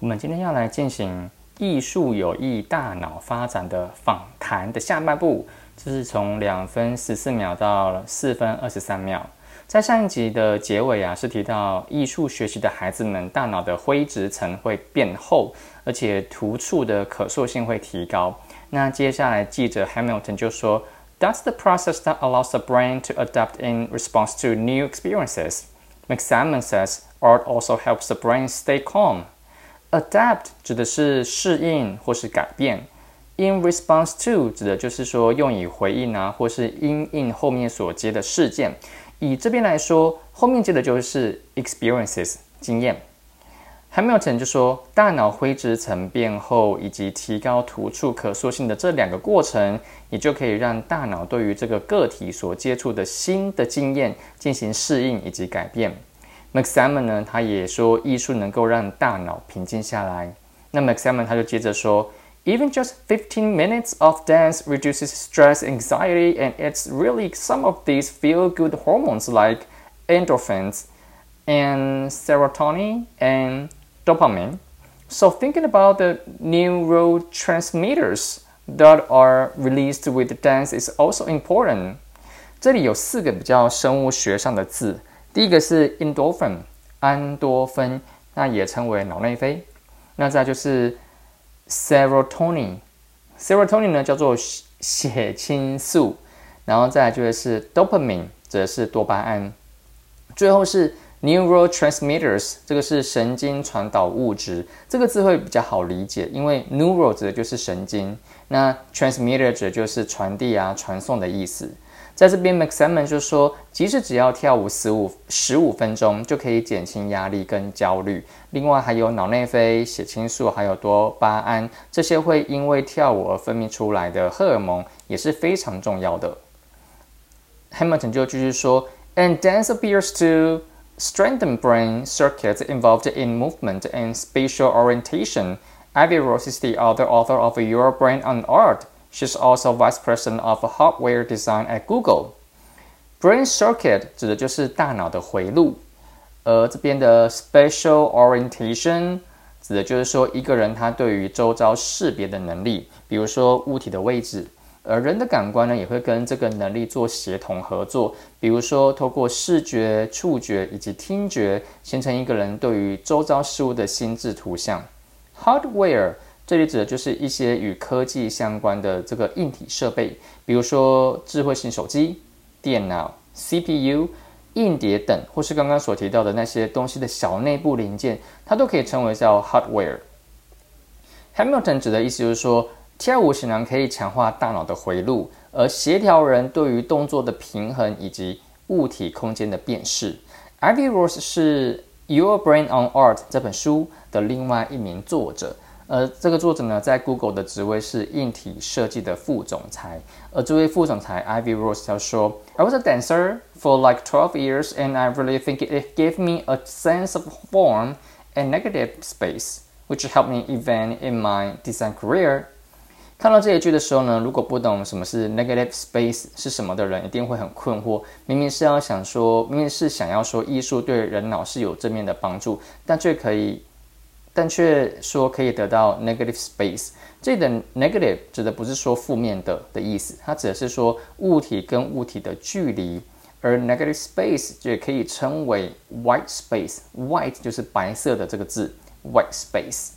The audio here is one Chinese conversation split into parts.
我们今天要来进行艺术有益大脑发展的访谈的下半部，就是从两分十四秒到四分二十三秒。在上一集的结尾啊，是提到艺术学习的孩子们大脑的灰质层会变厚，而且突触的可塑性会提高。那接下来记者 Hamilton 就说，That's the process that allows the brain to adapt in response to new experiences.” McSamon says art also helps the brain stay calm. Adapt 指的是适应或是改变，in response to 指的就是说用以回应啊，或是因应后面所接的事件。以这边来说，后面接的就是 experiences 经验。Hamilton 就说，大脑灰质层变厚以及提高突触可塑性的这两个过程，也就可以让大脑对于这个个体所接触的新的经验进行适应以及改变。McSalmon 呢，他也说艺术能够让大脑平静下来。那 McSalmon 他就接着说，Even just fifteen minutes of dance reduces stress, anxiety, and it's really some of these feel-good hormones like endorphins and serotonin and dopamine. So thinking about the neurotransmitters that are released with dance is also important. 这里有四个比较生物学上的字。 第一个是 endorphin，安多芬，那也称为脑内啡。那再就是 serotonin，serotonin 呢叫做血清素，然后再就是 dopamine，则是多巴胺。最后是 neurotransmitters，这个是神经传导物质。这个字会比较好理解，因为 neuro 指的就是神经，那 transmitter 指的就是传递啊、传送的意思。在这边，McSalmon 就说，即使只要跳舞十五十五分钟，就可以减轻压力跟焦虑。另外，还有脑内啡、血清素，还有多巴胺，这些会因为跳舞而分泌出来的荷尔蒙也是非常重要的。Hamilton 就继续说，And dance appears to strengthen brain circuits involved in movement and spatial orientation. Ivy Rose is the other author of Your Brain on Art. She's also vice president of hardware design at Google. Brain circuit 指的就是大脑的回路，而这边的 spatial orientation 指的就是说一个人他对于周遭识别的能力，比如说物体的位置，而人的感官呢也会跟这个能力做协同合作，比如说透过视觉、触觉以及听觉，形成一个人对于周遭事物的心智图像。Hardware 这里指的就是一些与科技相关的这个硬体设备，比如说智慧型手机、电脑、CPU、硬碟等，或是刚刚所提到的那些东西的小内部零件，它都可以称为叫 hardware。Hamilton 指的意思就是说，跳舞显然可以强化大脑的回路，而协调人对于动作的平衡以及物体空间的辨识。Ivy Rose 是《Your Brain on Art》这本书的另外一名作者。呃，这个作者呢，在 Google 的职位是硬体设计的副总裁。而这位副总裁 Ivy Rose 他说：“I was a dancer for like twelve years, and I really think it gave me a sense of form and negative space, which helped me even in my design career.” 看到这一句的时候呢，如果不懂什么是 negative space 是什么的人，一定会很困惑。明明是要想说，明明是想要说艺术对人脑是有正面的帮助，但却可以。但却说可以得到 negative space，这里的 negative 指的不是说负面的的意思，它指的是说物体跟物体的距离，而 negative space 就可以称为 white space，white 就是白色的这个字，white space。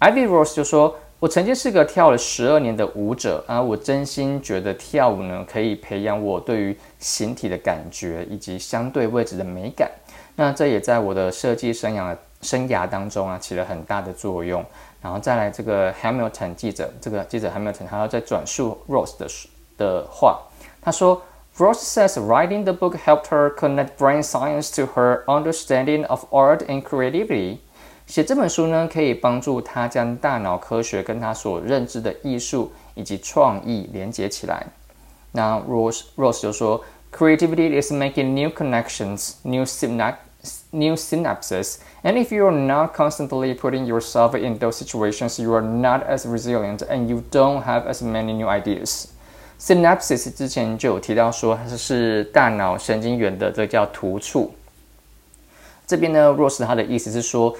Ivy Rose 就说：“我曾经是个跳了十二年的舞者啊，我真心觉得跳舞呢可以培养我对于形体的感觉以及相对位置的美感。那这也在我的设计生涯。”生涯当中啊，起了很大的作用。然后再来这个 Hamilton 记者，这个记者 Hamilton 他要再转述 Rose 的的话，他说：“Rose says writing the book helped her connect brain science to her understanding of art and creativity。写这本书呢，可以帮助他将大脑科学跟他所认知的艺术以及创意连接起来。那 Rose Rose 就说：“Creativity is making new connections, new synapses。” new synapses. And if you are not constantly putting yourself in those situations, you are not as resilient and you don't have as many new ideas. Synapses 之前就有提到说它是大脑神经元的，这叫突触。这边呢，若是它的意思是说，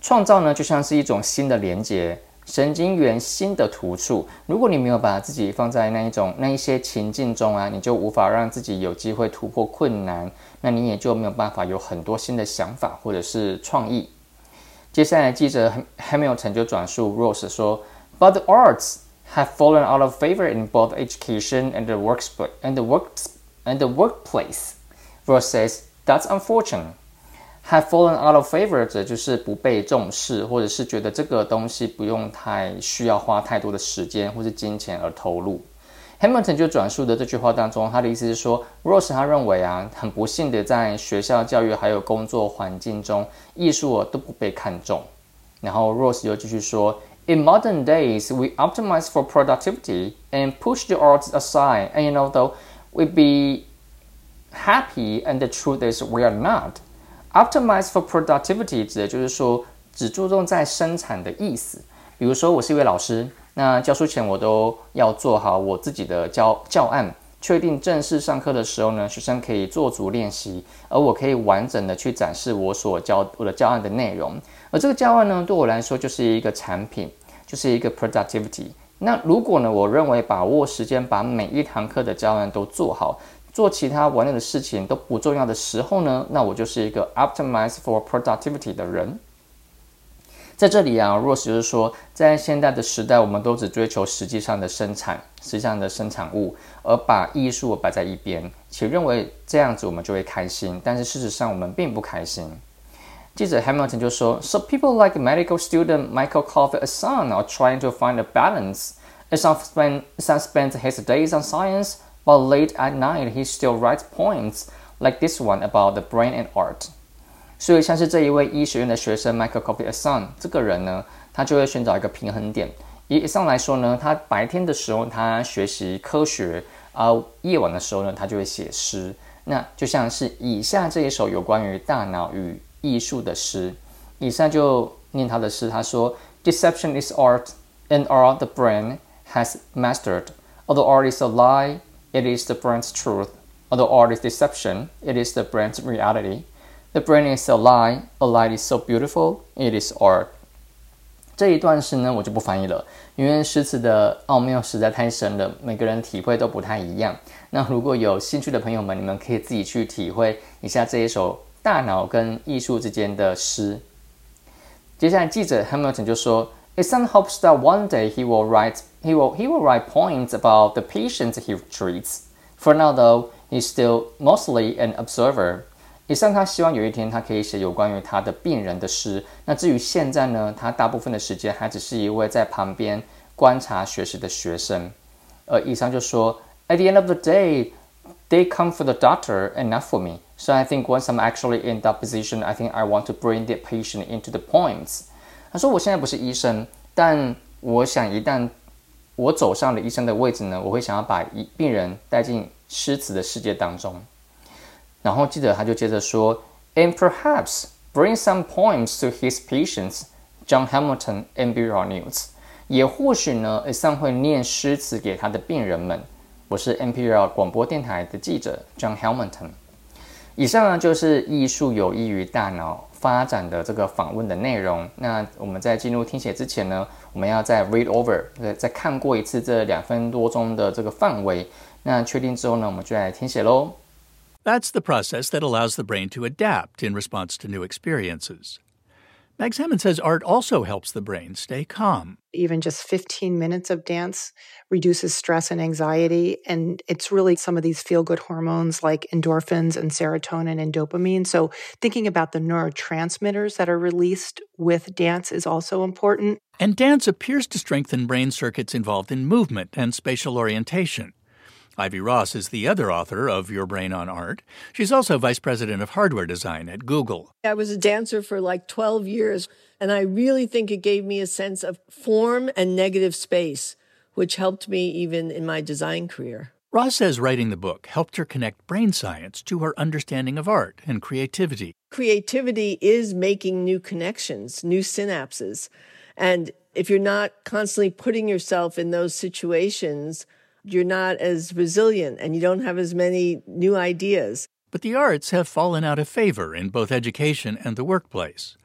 创造呢，就像是一种新的连接， 神经元新的突触。如果你没有把自己放在那一种那一些情境中啊，你就无法让自己有机会突破困难，那你也就没有办法有很多新的想法或者是创意。接下来，记者 Hamilton 就转述 Rose 说：“But the arts have fallen out of favor in both education and the works and the works and the workplace.” Rose says, "That's unfortunate." Have fallen out of favor 则就是不被重视，或者是觉得这个东西不用太需要花太多的时间或是金钱而投入。Hamilton 就转述的这句话当中，他的意思是说，Rose 他认为啊，很不幸的在学校教育还有工作环境中，艺术都不被看重。然后 Rose 又继续说，In modern days, we optimize for productivity and push the arts aside, and you know though we be happy, and the truth is we are not. Optimize for productivity 指的就是说只注重在生产的意思。比如说，我是一位老师，那教书前我都要做好我自己的教教案，确定正式上课的时候呢，学生可以做足练习，而我可以完整的去展示我所教我的教案的内容。而这个教案呢，对我来说就是一个产品，就是一个 productivity。那如果呢，我认为把握时间，把每一堂课的教案都做好。做其他玩乐的事情都不重要的时候呢，那我就是一个 optimize for productivity 的人。在这里啊，Rose 就是说，在现代的时代，我们都只追求实际上的生产，实际上的生产物，而把艺术摆在一边，且认为这样子我们就会开心。但是事实上，我们并不开心。记者 Hamilton 就说：“So people like medical student Michael Coffey son are trying to find a balance. As o f spend some spends his days on science.” But late at night, he still writes poems like this one about the brain and art. 所以，像是这一位医学院的学生 Michael Coffey Asan 这个人呢，他就会寻找一个平衡点。以 Asan 来说呢，他白天的时候他学习科学，而夜晚的时候呢，他就会写诗。那就像是以下这一首有关于大脑与艺术的诗。以下就念他的诗，他说：“Deception is art, and art the brain has mastered. Although art is a lie.” It is the brain's truth. Although art is deception, it is the brain's reality. The brain is a lie. A lie is so beautiful. It is art. 这一段诗呢，我就不翻译了，因为诗词的奥妙实在太深了，每个人体会都不太一样。那如果有兴趣的朋友们，你们可以自己去体会一下这一首大脑跟艺术之间的诗。接下来，记者 Hamilton 就说 ：“His son hopes that one day he will write he will he will write poems about the patients he treats. For now, though, he's still mostly an observer. 以上他希望有一天他可以写有关于他的病人的诗。那至于现在呢，他大部分的时间还只是一位在旁边观察学习的学生。而以上就说，At the end of the day, they come for the doctor and not for me. So I think once I'm actually in that position, I think I want to bring the patient into the poems. 他说我现在不是医生，但我想一旦我走上了医生的位置呢，我会想要把一病人带进诗词的世界当中。然后记者他就接着说，and perhaps bring some poems to his patients, John Hamilton and NPR News。也或许呢，上会念诗词给他的病人们。我是 NPR 广播电台的记者 John Hamilton。以上呢就是艺术有益于大脑。发展的这个访问的内容。那我们在进入听写之前呢，我们要再 read over，再再看过一次这两分多钟的这个范围。那确定之后呢，我们就来听写喽。That's the process that allows the brain to adapt in response to new experiences. Meg Salmon says art also helps the brain stay calm. Even just 15 minutes of dance reduces stress and anxiety. And it's really some of these feel good hormones like endorphins and serotonin and dopamine. So, thinking about the neurotransmitters that are released with dance is also important. And dance appears to strengthen brain circuits involved in movement and spatial orientation. Ivy Ross is the other author of Your Brain on Art. She's also vice president of hardware design at Google. I was a dancer for like 12 years, and I really think it gave me a sense of form and negative space, which helped me even in my design career. Ross says writing the book helped her connect brain science to her understanding of art and creativity. Creativity is making new connections, new synapses. And if you're not constantly putting yourself in those situations, you're not as resilient and you don't have as many new ideas. But the arts have fallen out of favor in both education and the workplace.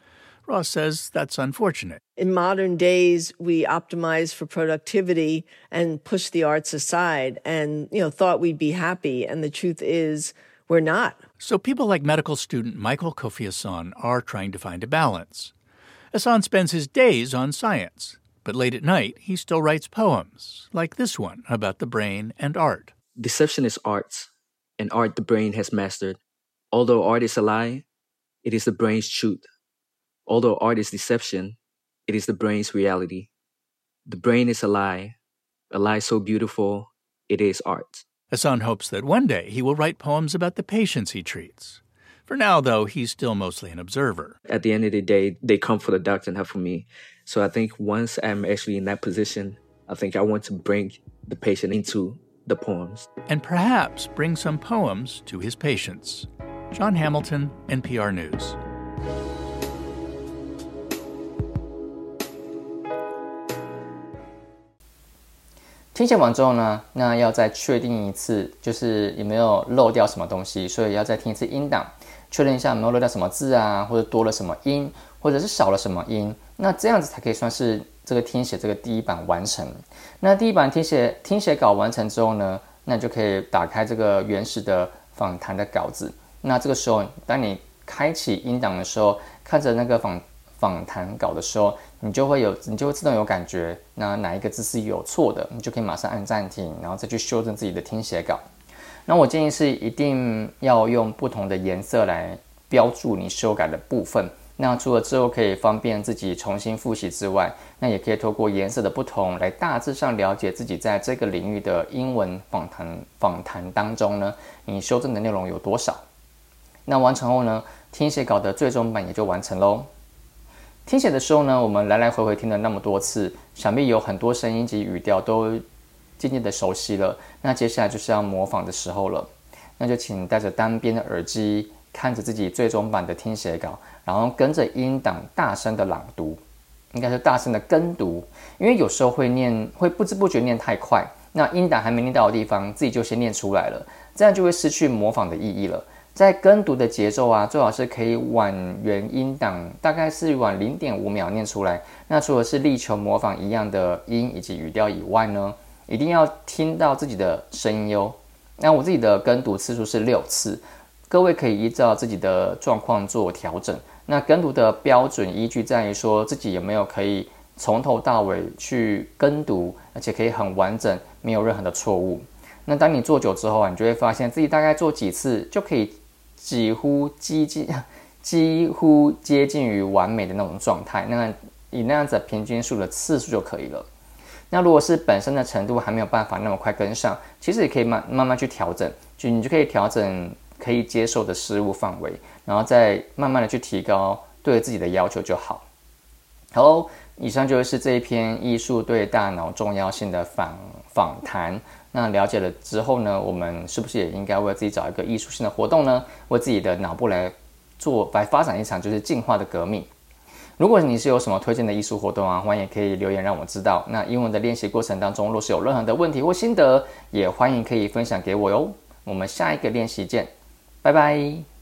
Ross says that's unfortunate. In modern days, we optimize for productivity and push the arts aside and, you know, thought we'd be happy. And the truth is, we're not. So people like medical student Michael Kofi Hassan are trying to find a balance. Hassan spends his days on science, but late at night he still writes poems, like this one about the brain and art. Deception is art, and art the brain has mastered. Although art is a lie, it is the brain's truth. Although art is deception, it is the brain's reality. The brain is a lie, a lie so beautiful, it is art. Hassan hopes that one day he will write poems about the patients he treats. For now, though, he's still mostly an observer. At the end of the day, they come for the doctor, and not for me. So I think once I'm actually in that position, I think I want to bring the patient into the poems. And perhaps bring some poems to his patients. John Hamilton, NPR News. 听写完之后呢，那要再确定一次，就是有没有漏掉什么东西，所以要再听一次音档，确认一下有没有漏掉什么字啊，或者多了什么音，或者是少了什么音，那这样子才可以算是这个听写这个第一版完成。那第一版听写听写稿完成之后呢，那就可以打开这个原始的访谈的稿子。那这个时候，当你开启音档的时候，看着那个访访谈稿的时候，你就会有，你就会自动有感觉，那哪一个字是有错的，你就可以马上按暂停，然后再去修正自己的听写稿。那我建议是一定要用不同的颜色来标注你修改的部分。那除了之后可以方便自己重新复习之外，那也可以透过颜色的不同来大致上了解自己在这个领域的英文访谈访谈当中呢，你修正的内容有多少。那完成后呢，听写稿的最终版也就完成喽。听写的时候呢，我们来来回回听了那么多次，想必有很多声音及语调都渐渐的熟悉了。那接下来就是要模仿的时候了。那就请戴着单边的耳机，看着自己最终版的听写稿，然后跟着音档大声的朗读，应该是大声的跟读，因为有时候会念，会不知不觉念太快，那音档还没念到的地方，自己就先念出来了，这样就会失去模仿的意义了。在跟读的节奏啊，最好是可以晚原音档，大概是晚零点五秒念出来。那除了是力求模仿一样的音以及语调以外呢，一定要听到自己的声音哦。那我自己的跟读次数是六次，各位可以依照自己的状况做调整。那跟读的标准依据在于说自己有没有可以从头到尾去跟读，而且可以很完整，没有任何的错误。那当你做久之后啊，你就会发现自己大概做几次就可以。几乎接近，几乎接近于完美的那种状态。那以那样子平均数的次数就可以了。那如果是本身的程度还没有办法那么快跟上，其实也可以慢慢慢去调整，就你就可以调整可以接受的失误范围，然后再慢慢的去提高对自己的要求就好。好，以上就是这一篇艺术对大脑重要性的访访谈。那了解了之后呢，我们是不是也应该为自己找一个艺术性的活动呢？为自己的脑部来做来发展一场就是进化的革命。如果你是有什么推荐的艺术活动啊，欢迎可以留言让我知道。那英文的练习过程当中，若是有任何的问题或心得，也欢迎可以分享给我哟。我们下一个练习见，拜拜。